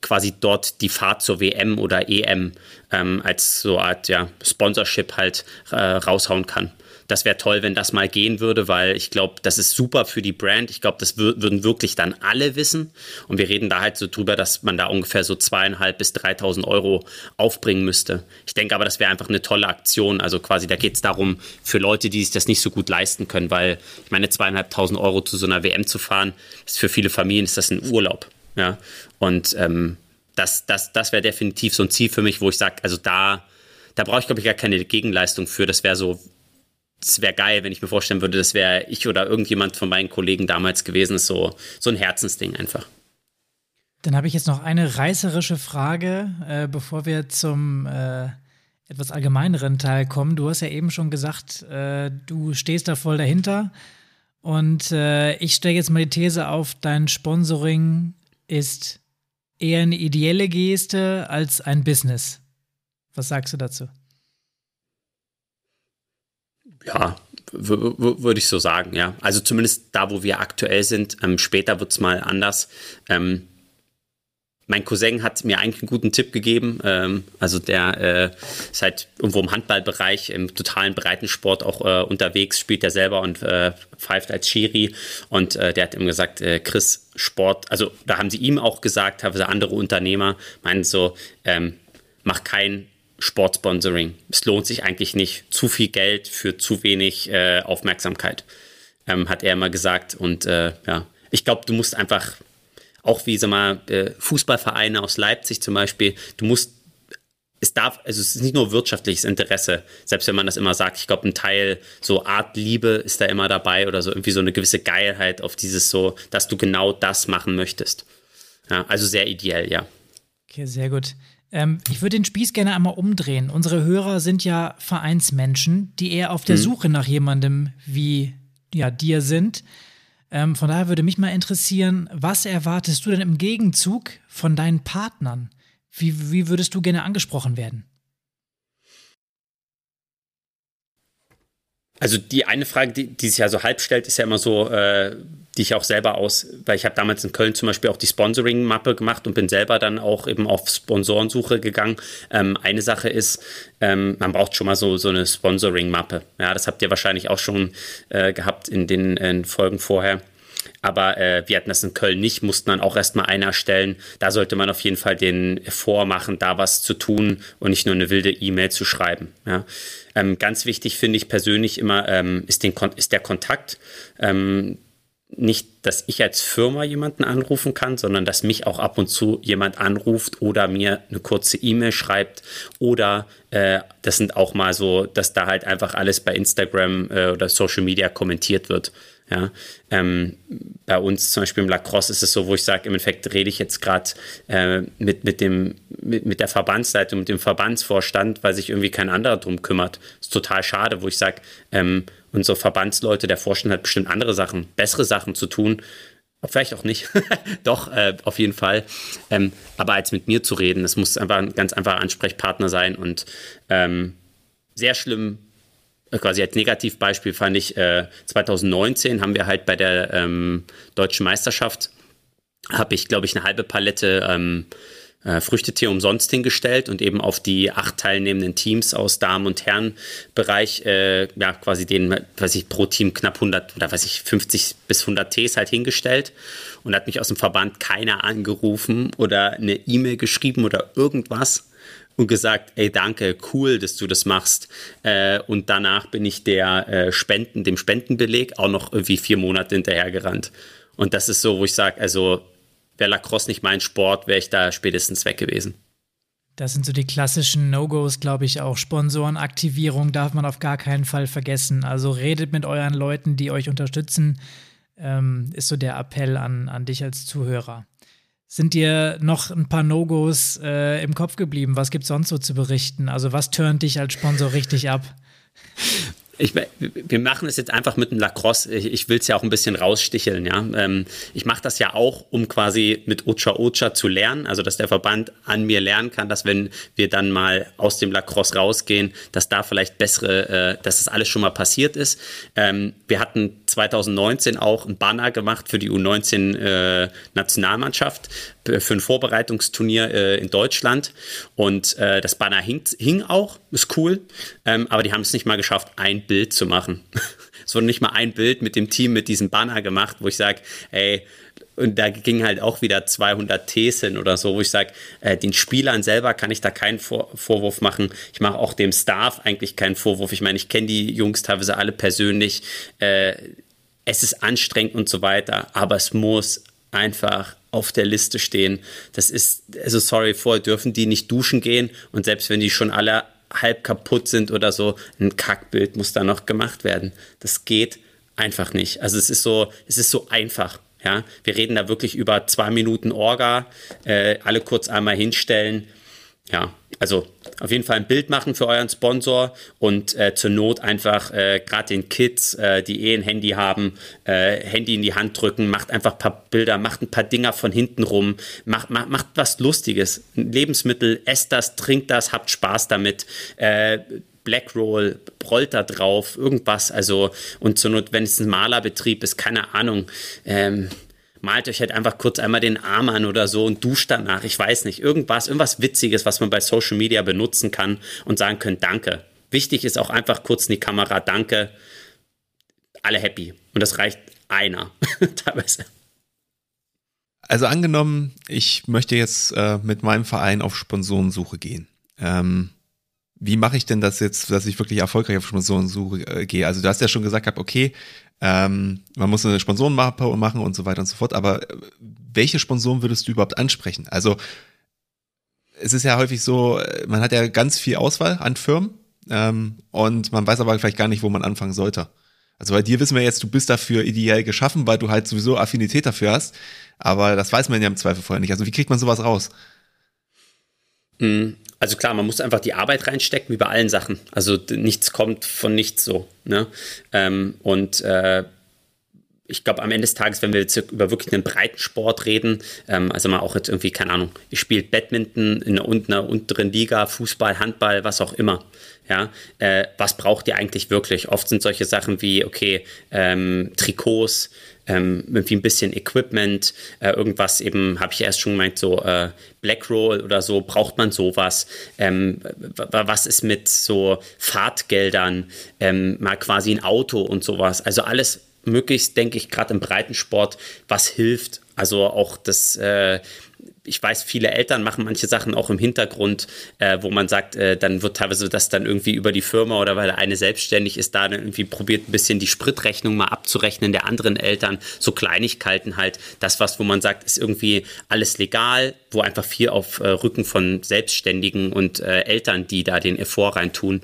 B: quasi dort die Fahrt zur WM oder EM ähm, als so Art ja, Sponsorship halt äh, raushauen kann. Das wäre toll, wenn das mal gehen würde, weil ich glaube, das ist super für die Brand. Ich glaube, das würden wirklich dann alle wissen. Und wir reden da halt so drüber, dass man da ungefähr so zweieinhalb bis 3.000 Euro aufbringen müsste. Ich denke aber, das wäre einfach eine tolle Aktion. Also quasi, da geht es darum, für Leute, die sich das nicht so gut leisten können, weil ich meine, zweieinhalbtausend Euro zu so einer WM zu fahren, ist für viele Familien ist das ein Urlaub. Ja, und ähm, das, das, das wäre definitiv so ein Ziel für mich, wo ich sage, also da, da brauche ich, glaube ich, gar keine Gegenleistung für. Das wäre so, das wäre geil, wenn ich mir vorstellen würde, das wäre ich oder irgendjemand von meinen Kollegen damals gewesen. ist so, so ein Herzensding einfach.
C: Dann habe ich jetzt noch eine reißerische Frage, äh, bevor wir zum äh, etwas allgemeineren Teil kommen. Du hast ja eben schon gesagt, äh, du stehst da voll dahinter. Und äh, ich stelle jetzt mal die These auf, dein Sponsoring ist eher eine ideelle Geste als ein Business. Was sagst du dazu?
B: Ja, würde ich so sagen, ja. Also zumindest da, wo wir aktuell sind. Ähm, später wird es mal anders. Ähm, mein Cousin hat mir eigentlich einen guten Tipp gegeben. Ähm, also der äh, ist halt irgendwo im Handballbereich, im totalen Breitensport auch äh, unterwegs, spielt er selber und äh, pfeift als Schiri. Und äh, der hat ihm gesagt, äh, Chris, Sport, also da haben sie ihm auch gesagt, teilweise andere Unternehmer meinen so, ähm, mach kein Sportsponsoring. Es lohnt sich eigentlich nicht. Zu viel Geld für zu wenig äh, Aufmerksamkeit, ähm, hat er immer gesagt. Und ja, ich glaube, du musst einfach auch wie, sag mal, äh, Fußballvereine aus Leipzig zum Beispiel, du musst es darf, also es ist nicht nur wirtschaftliches Interesse, selbst wenn man das immer sagt, ich glaube, ein Teil so Art Liebe ist da immer dabei oder so irgendwie so eine gewisse Geilheit auf dieses so, dass du genau das machen möchtest. Ja, also sehr ideell, ja.
C: Okay, sehr gut. Ähm, ich würde den Spieß gerne einmal umdrehen. Unsere Hörer sind ja Vereinsmenschen, die eher auf der hm. Suche nach jemandem wie ja, dir sind. Ähm, von daher würde mich mal interessieren, was erwartest du denn im Gegenzug von deinen Partnern? Wie, wie würdest du gerne angesprochen werden?
B: Also die eine Frage, die, die sich ja so halb stellt, ist ja immer so, äh, die ich auch selber aus, weil ich habe damals in Köln zum Beispiel auch die Sponsoring-Mappe gemacht und bin selber dann auch eben auf Sponsorensuche gegangen. Ähm, eine Sache ist, ähm, man braucht schon mal so, so eine Sponsoring-Mappe. Ja, das habt ihr wahrscheinlich auch schon äh, gehabt in den in Folgen vorher. Aber äh, wir hatten das in Köln nicht, mussten dann auch erstmal eine erstellen. Da sollte man auf jeden Fall den vormachen, da was zu tun und nicht nur eine wilde E-Mail zu schreiben. Ja. Ähm, ganz wichtig finde ich persönlich immer ähm, ist, den, ist der Kontakt. Ähm, nicht, dass ich als Firma jemanden anrufen kann, sondern dass mich auch ab und zu jemand anruft oder mir eine kurze E-Mail schreibt oder äh, das sind auch mal so, dass da halt einfach alles bei Instagram äh, oder Social Media kommentiert wird. Ja, ähm, bei uns zum Beispiel im Lacrosse ist es so, wo ich sage, im Endeffekt rede ich jetzt gerade äh, mit, mit, mit, mit der Verbandsleitung, mit dem Verbandsvorstand, weil sich irgendwie kein anderer drum kümmert. Ist total schade, wo ich sage, ähm, unsere Verbandsleute, der Vorstand hat bestimmt andere Sachen, bessere Sachen zu tun. Vielleicht auch nicht. Doch, äh, auf jeden Fall. Ähm, aber als mit mir zu reden, das muss einfach ein ganz einfacher Ansprechpartner sein und ähm, sehr schlimm quasi als Negativbeispiel fand ich, äh, 2019 haben wir halt bei der ähm, deutschen Meisterschaft, habe ich, glaube ich, eine halbe Palette ähm, äh, Früchtetee umsonst hingestellt und eben auf die acht teilnehmenden Teams aus Damen- und Herrenbereich, äh, ja, quasi den, weiß ich, pro Team knapp 100 oder weiß ich, 50 bis 100 Tees halt hingestellt und hat mich aus dem Verband keiner angerufen oder eine E-Mail geschrieben oder irgendwas und gesagt, ey, danke, cool, dass du das machst. Äh, und danach bin ich der äh, Spenden, dem Spendenbeleg auch noch irgendwie vier Monate hinterhergerannt. Und das ist so, wo ich sage, also wäre Lacrosse nicht mein Sport, wäre ich da spätestens weg gewesen.
C: Das sind so die klassischen No-Gos, glaube ich, auch. Sponsorenaktivierung darf man auf gar keinen Fall vergessen. Also redet mit euren Leuten, die euch unterstützen, ähm, ist so der Appell an, an dich als Zuhörer. Sind dir noch ein paar No-Gos äh, im Kopf geblieben? Was gibt es sonst so zu berichten? Also, was turnt dich als Sponsor richtig ab?
B: Ich, wir machen es jetzt einfach mit dem Lacrosse. Ich, ich will es ja auch ein bisschen raussticheln. Ja? Ähm, ich mache das ja auch, um quasi mit Ocha Ocha zu lernen. Also, dass der Verband an mir lernen kann, dass wenn wir dann mal aus dem Lacrosse rausgehen, dass da vielleicht bessere, äh, dass das alles schon mal passiert ist. Ähm, wir hatten 2019 auch ein Banner gemacht für die U19 äh, für ein Vorbereitungsturnier äh, in Deutschland. Und äh, das Banner hing, hing auch, ist cool, ähm, aber die haben es nicht mal geschafft, ein Bild zu machen. es wurde nicht mal ein Bild mit dem Team mit diesem Banner gemacht, wo ich sage, ey, und da ging halt auch wieder 200 Ts hin oder so, wo ich sage, äh, den Spielern selber kann ich da keinen Vor Vorwurf machen. Ich mache auch dem Staff eigentlich keinen Vorwurf. Ich meine, ich kenne die Jungs teilweise alle persönlich. Äh, es ist anstrengend und so weiter, aber es muss einfach auf der Liste stehen. Das ist, also sorry, vorher dürfen die nicht duschen gehen und selbst wenn die schon alle halb kaputt sind oder so, ein Kackbild muss da noch gemacht werden. Das geht einfach nicht. Also es ist so, es ist so einfach. Ja, wir reden da wirklich über zwei Minuten Orga, äh, alle kurz einmal hinstellen. Ja, also auf jeden Fall ein Bild machen für euren Sponsor und äh, zur Not einfach äh, gerade den Kids, äh, die eh ein Handy haben, äh, Handy in die Hand drücken, macht einfach ein paar Bilder, macht ein paar Dinger von hinten rum, macht, macht, macht was Lustiges. Lebensmittel, esst das, trinkt das, habt Spaß damit. Äh, Blackroll, rollt da drauf, irgendwas, also und zur Not, wenn es ein Malerbetrieb ist, keine Ahnung, ähm, malt euch halt einfach kurz einmal den Arm an oder so und duscht danach. Ich weiß nicht, irgendwas, irgendwas Witziges, was man bei Social Media benutzen kann und sagen könnt, danke. Wichtig ist auch einfach kurz in die Kamera, danke. Alle happy. Und das reicht einer teilweise.
A: Also angenommen, ich möchte jetzt äh, mit meinem Verein auf Sponsorensuche gehen. Ähm, wie mache ich denn das jetzt, dass ich wirklich erfolgreich auf Sponsorensuche äh, gehe? Also du hast ja schon gesagt, okay, ähm, man muss eine Sponsorenmappe machen und so weiter und so fort. Aber äh, welche Sponsoren würdest du überhaupt ansprechen? Also es ist ja häufig so, äh, man hat ja ganz viel Auswahl an Firmen ähm, und man weiß aber vielleicht gar nicht, wo man anfangen sollte. Also bei dir wissen wir jetzt, du bist dafür ideell geschaffen, weil du halt sowieso Affinität dafür hast. Aber das weiß man ja im Zweifel vorher nicht. Also wie kriegt man sowas raus?
B: Also klar, man muss einfach die Arbeit reinstecken, wie bei allen Sachen. Also nichts kommt von nichts so. Ne? Ähm, und äh, ich glaube, am Ende des Tages, wenn wir jetzt über wirklich einen breiten Sport reden, ähm, also mal auch jetzt irgendwie, keine Ahnung, ich spiele Badminton in einer, einer unteren Liga, Fußball, Handball, was auch immer. Ja, äh, was braucht ihr eigentlich wirklich? Oft sind solche Sachen wie, okay, ähm, Trikots, ähm, irgendwie ein bisschen Equipment, äh, irgendwas eben, habe ich erst schon gemeint, so äh, Blackroll oder so, braucht man sowas? Ähm, was ist mit so Fahrtgeldern, ähm, mal quasi ein Auto und sowas? Also alles möglichst, denke ich, gerade im Breitensport, was hilft. Also auch das, äh, ich weiß, viele Eltern machen manche Sachen auch im Hintergrund, äh, wo man sagt, äh, dann wird teilweise das dann irgendwie über die Firma oder weil eine selbstständig ist, da dann irgendwie probiert ein bisschen die Spritrechnung mal abzurechnen der anderen Eltern, so Kleinigkeiten halt, das was, wo man sagt, ist irgendwie alles legal, wo einfach viel auf äh, Rücken von Selbstständigen und äh, Eltern, die da den Effort rein tun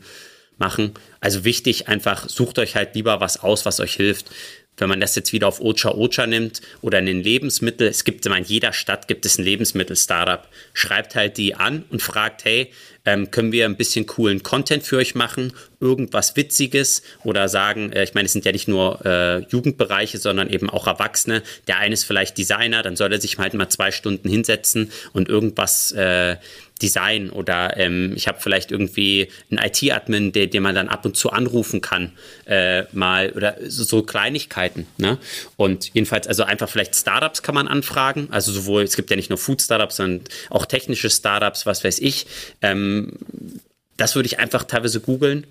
B: machen. Also wichtig, einfach sucht euch halt lieber was aus, was euch hilft. Wenn man das jetzt wieder auf Ocha Ocha nimmt oder in den Lebensmittel, es gibt immer in jeder Stadt gibt es ein Lebensmittel-Startup. Schreibt halt die an und fragt, hey, ähm, können wir ein bisschen coolen Content für euch machen, irgendwas Witziges oder sagen, äh, ich meine, es sind ja nicht nur äh, Jugendbereiche, sondern eben auch Erwachsene. Der eine ist vielleicht Designer, dann soll er sich halt mal zwei Stunden hinsetzen und irgendwas äh, Design oder ähm, ich habe vielleicht irgendwie einen IT-Admin, den, den man dann ab und zu anrufen kann, äh, mal oder so, so, Kleinigkeiten. Ne? Und jedenfalls, also einfach vielleicht Startups kann man anfragen. Also sowohl, es gibt ja nicht nur Food-Startups, sondern auch technische Startups, was weiß ich. Ähm, das würde ich einfach teilweise googeln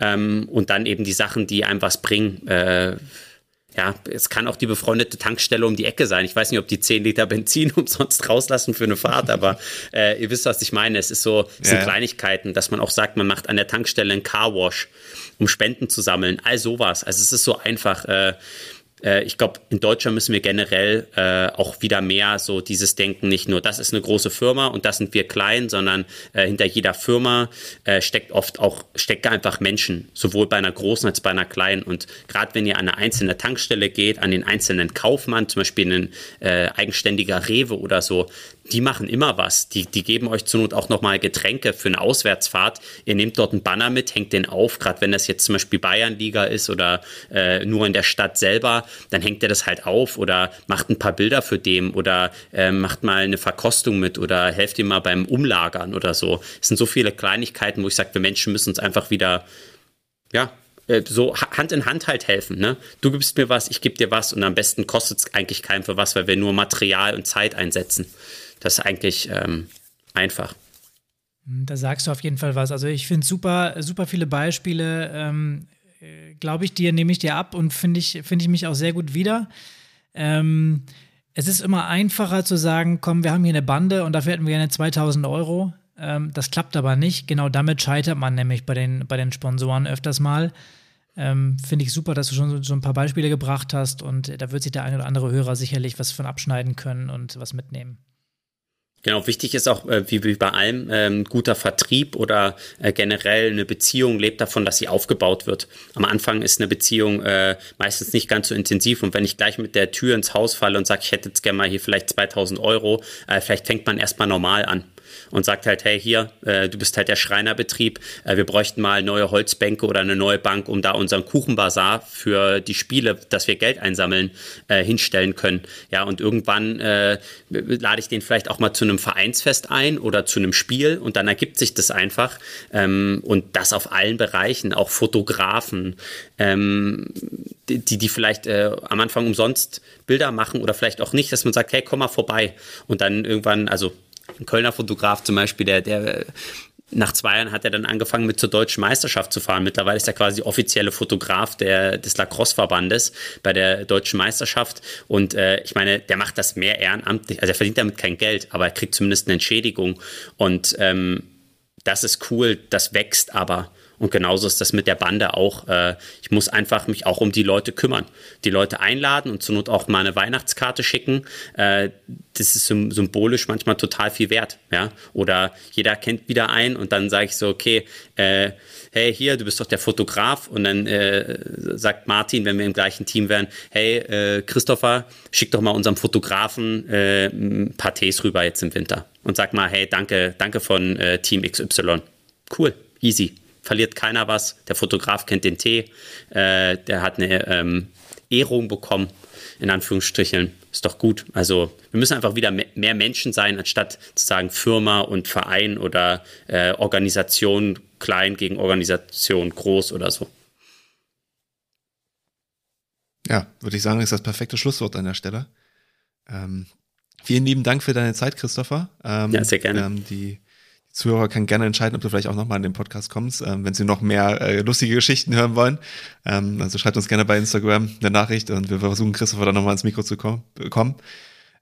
B: ähm, und dann eben die Sachen, die einem was bringen. Äh, ja, es kann auch die befreundete Tankstelle um die Ecke sein. Ich weiß nicht, ob die 10 Liter Benzin umsonst rauslassen für eine Fahrt, aber äh, ihr wisst, was ich meine. Es ist so, es sind ja. Kleinigkeiten, dass man auch sagt, man macht an der Tankstelle einen Carwash, um Spenden zu sammeln. All sowas. Also es ist so einfach. Äh, äh, ich glaube, in Deutschland müssen wir generell äh, auch wieder mehr so dieses Denken, nicht nur, das ist eine große Firma und das sind wir klein, sondern äh, hinter jeder Firma äh, steckt oft auch, steckt einfach Menschen, sowohl bei einer großen als bei einer kleinen. Und gerade wenn ihr an eine einzelne Tankstelle geht, an den einzelnen Kaufmann, zum Beispiel ein äh, eigenständiger Rewe oder so, die machen immer was. Die, die geben euch zur Not auch nochmal Getränke für eine Auswärtsfahrt. Ihr nehmt dort einen Banner mit, hängt den auf, gerade wenn das jetzt zum Beispiel Bayernliga ist oder äh, nur in der Stadt selber, dann hängt ihr das halt auf oder macht ein paar Bilder für dem oder äh, macht mal eine Verkostung mit oder helft ihm mal beim Umlagern oder so. Es sind so viele Kleinigkeiten, wo ich sage, wir Menschen müssen uns einfach wieder, ja, äh, so Hand in Hand halt helfen. Ne? Du gibst mir was, ich gebe dir was und am besten kostet es eigentlich keinem für was, weil wir nur Material und Zeit einsetzen. Das ist eigentlich ähm, einfach.
C: Da sagst du auf jeden Fall was. Also ich finde super, super viele Beispiele. Ähm, äh, Glaube ich dir, nehme ich dir ab und finde ich, find ich mich auch sehr gut wieder. Ähm, es ist immer einfacher zu sagen, komm, wir haben hier eine Bande und dafür hätten wir gerne 2000 Euro. Ähm, das klappt aber nicht. Genau damit scheitert man nämlich bei den, bei den Sponsoren öfters mal. Ähm, Finde ich super, dass du schon so ein paar Beispiele gebracht hast und da wird sich der ein oder andere Hörer sicherlich was von abschneiden können und was mitnehmen.
B: Genau, wichtig ist auch, äh, wie, bei allem, ähm, guter Vertrieb oder äh, generell eine Beziehung lebt davon, dass sie aufgebaut wird. Am Anfang ist eine Beziehung äh, meistens nicht ganz so intensiv und wenn ich gleich mit der Tür ins Haus falle und sage, ich hätte jetzt gerne mal hier vielleicht 2000 Euro, vielleicht fängt man erstmal normal an und sagt halt, hey, hier, äh, du bist halt der Schreinerbetrieb, äh, wir bräuchten mal neue Holzbänke oder eine neue Bank, um da unseren Kuchenbazar für die Spiele, dass wir Geld einsammeln, äh, hinstellen können. Ja, und irgendwann äh, lade ich den vielleicht auch mal zu einem Vereinsfest ein oder zu einem Spiel und dann ergibt sich das einfach. Ähm, und das auf allen Bereichen, auch Fotografen, ähm, die, die vielleicht äh, am Anfang umsonst Bilder machen oder vielleicht auch nicht, dass man sagt, hey, komm mal vorbei. Und dann irgendwann, also ein Kölner Fotograf zum Beispiel, der, der nach zwei Jahren hat er dann angefangen mit zur deutschen Meisterschaft zu fahren. Mittlerweile ist er quasi offizielle Fotograf der, des Lacrosse-Verbandes bei der deutschen Meisterschaft. Und äh, ich meine, der macht das mehr ehrenamtlich. Also er verdient damit kein Geld, aber er kriegt zumindest eine Entschädigung. Und ähm, das ist cool, das wächst aber. Und genauso ist das mit der Bande auch. Äh, ich muss einfach mich auch um die Leute kümmern. Die Leute einladen und zur Not auch mal eine Weihnachtskarte schicken. Äh, das ist symbolisch manchmal total viel wert. Ja? Oder jeder kennt wieder einen und dann sage ich so, okay, äh, hey, hier, du bist doch der Fotograf. Und dann äh, sagt Martin, wenn wir im gleichen Team wären, hey, äh, Christopher, schick doch mal unserem Fotografen äh, ein paar Tees rüber jetzt im Winter. Und sag mal, hey, danke, danke von Team XY. Cool, easy verliert keiner was. Der Fotograf kennt den Tee, äh, der hat eine ähm, Ehrung bekommen, in Anführungsstrichen. Ist doch gut. Also wir müssen einfach wieder mehr Menschen sein, anstatt zu sagen Firma und Verein oder äh, Organisation klein gegen Organisation groß oder so.
A: Ja, würde ich sagen, ist das perfekte Schlusswort an der Stelle. Ähm, vielen lieben Dank für deine Zeit, Christopher.
B: Ähm, ja, sehr gerne.
A: Ähm, die, Zuhörer können gerne entscheiden, ob du vielleicht auch nochmal in den Podcast kommst, ähm, wenn sie noch mehr äh, lustige Geschichten hören wollen. Ähm, also schreibt uns gerne bei Instagram eine Nachricht und wir versuchen, Christopher dann nochmal ins Mikro zu kommen.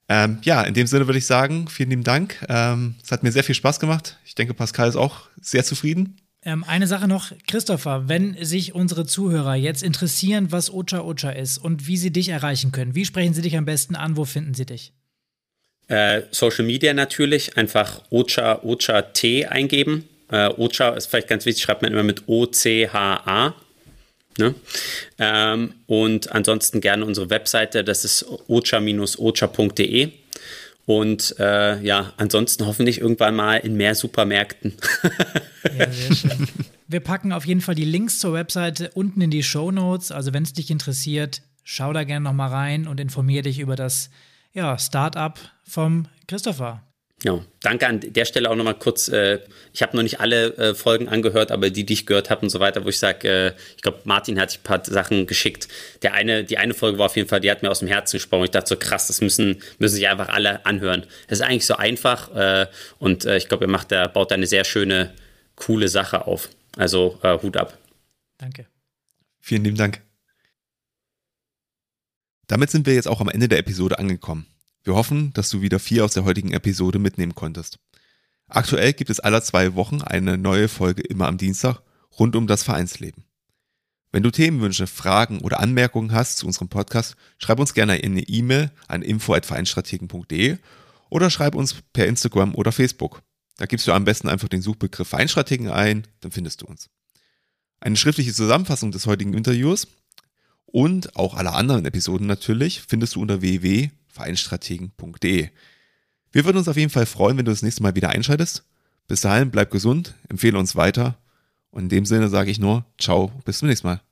A: Ähm, ja, in dem Sinne würde ich sagen, vielen lieben Dank. Ähm, es hat mir sehr viel Spaß gemacht. Ich denke, Pascal ist auch sehr zufrieden.
C: Ähm, eine Sache noch, Christopher, wenn sich unsere Zuhörer jetzt interessieren, was Ocha Ocha ist und wie sie dich erreichen können, wie sprechen sie dich am besten an, wo finden sie dich?
B: Äh, Social Media natürlich, einfach Ocha Ocha T eingeben. Äh, Ocha ist vielleicht ganz wichtig, schreibt man immer mit O-C-H-A. Ne? Ähm, und ansonsten gerne unsere Webseite, das ist ocha-ocha.de. Und äh, ja, ansonsten hoffentlich irgendwann mal in mehr Supermärkten.
C: ja, sehr schön. Wir packen auf jeden Fall die Links zur Webseite unten in die Show Notes. Also wenn es dich interessiert, schau da gerne noch mal rein und informiere dich über das ja, Startup vom Christopher.
B: Ja, danke an der Stelle auch nochmal kurz. Äh, ich habe noch nicht alle äh, Folgen angehört, aber die, die ich gehört habe und so weiter, wo ich sage, äh, ich glaube, Martin hat sich ein paar Sachen geschickt. Der eine, die eine Folge war auf jeden Fall, die hat mir aus dem Herzen gesprochen. Ich dachte so, krass, das müssen, müssen sich einfach alle anhören. Es ist eigentlich so einfach äh, und äh, ich glaube, er macht da, baut da eine sehr schöne, coole Sache auf. Also äh, Hut ab.
C: Danke.
A: Vielen lieben Dank. Damit sind wir jetzt auch am Ende der Episode angekommen. Wir hoffen, dass du wieder viel aus der heutigen Episode mitnehmen konntest. Aktuell gibt es alle zwei Wochen eine neue Folge immer am Dienstag rund um das Vereinsleben. Wenn du Themenwünsche, Fragen oder Anmerkungen hast zu unserem Podcast, schreib uns gerne eine E-Mail an info@vereinstrategen.de oder schreib uns per Instagram oder Facebook. Da gibst du am besten einfach den Suchbegriff Vereinstrategen ein, dann findest du uns. Eine schriftliche Zusammenfassung des heutigen Interviews und auch aller anderen Episoden natürlich findest du unter www.vereinstrategen.de. Wir würden uns auf jeden Fall freuen, wenn du das nächste Mal wieder einschaltest. Bis dahin, bleib gesund, empfehle uns weiter und in dem Sinne sage ich nur, ciao, bis zum nächsten Mal.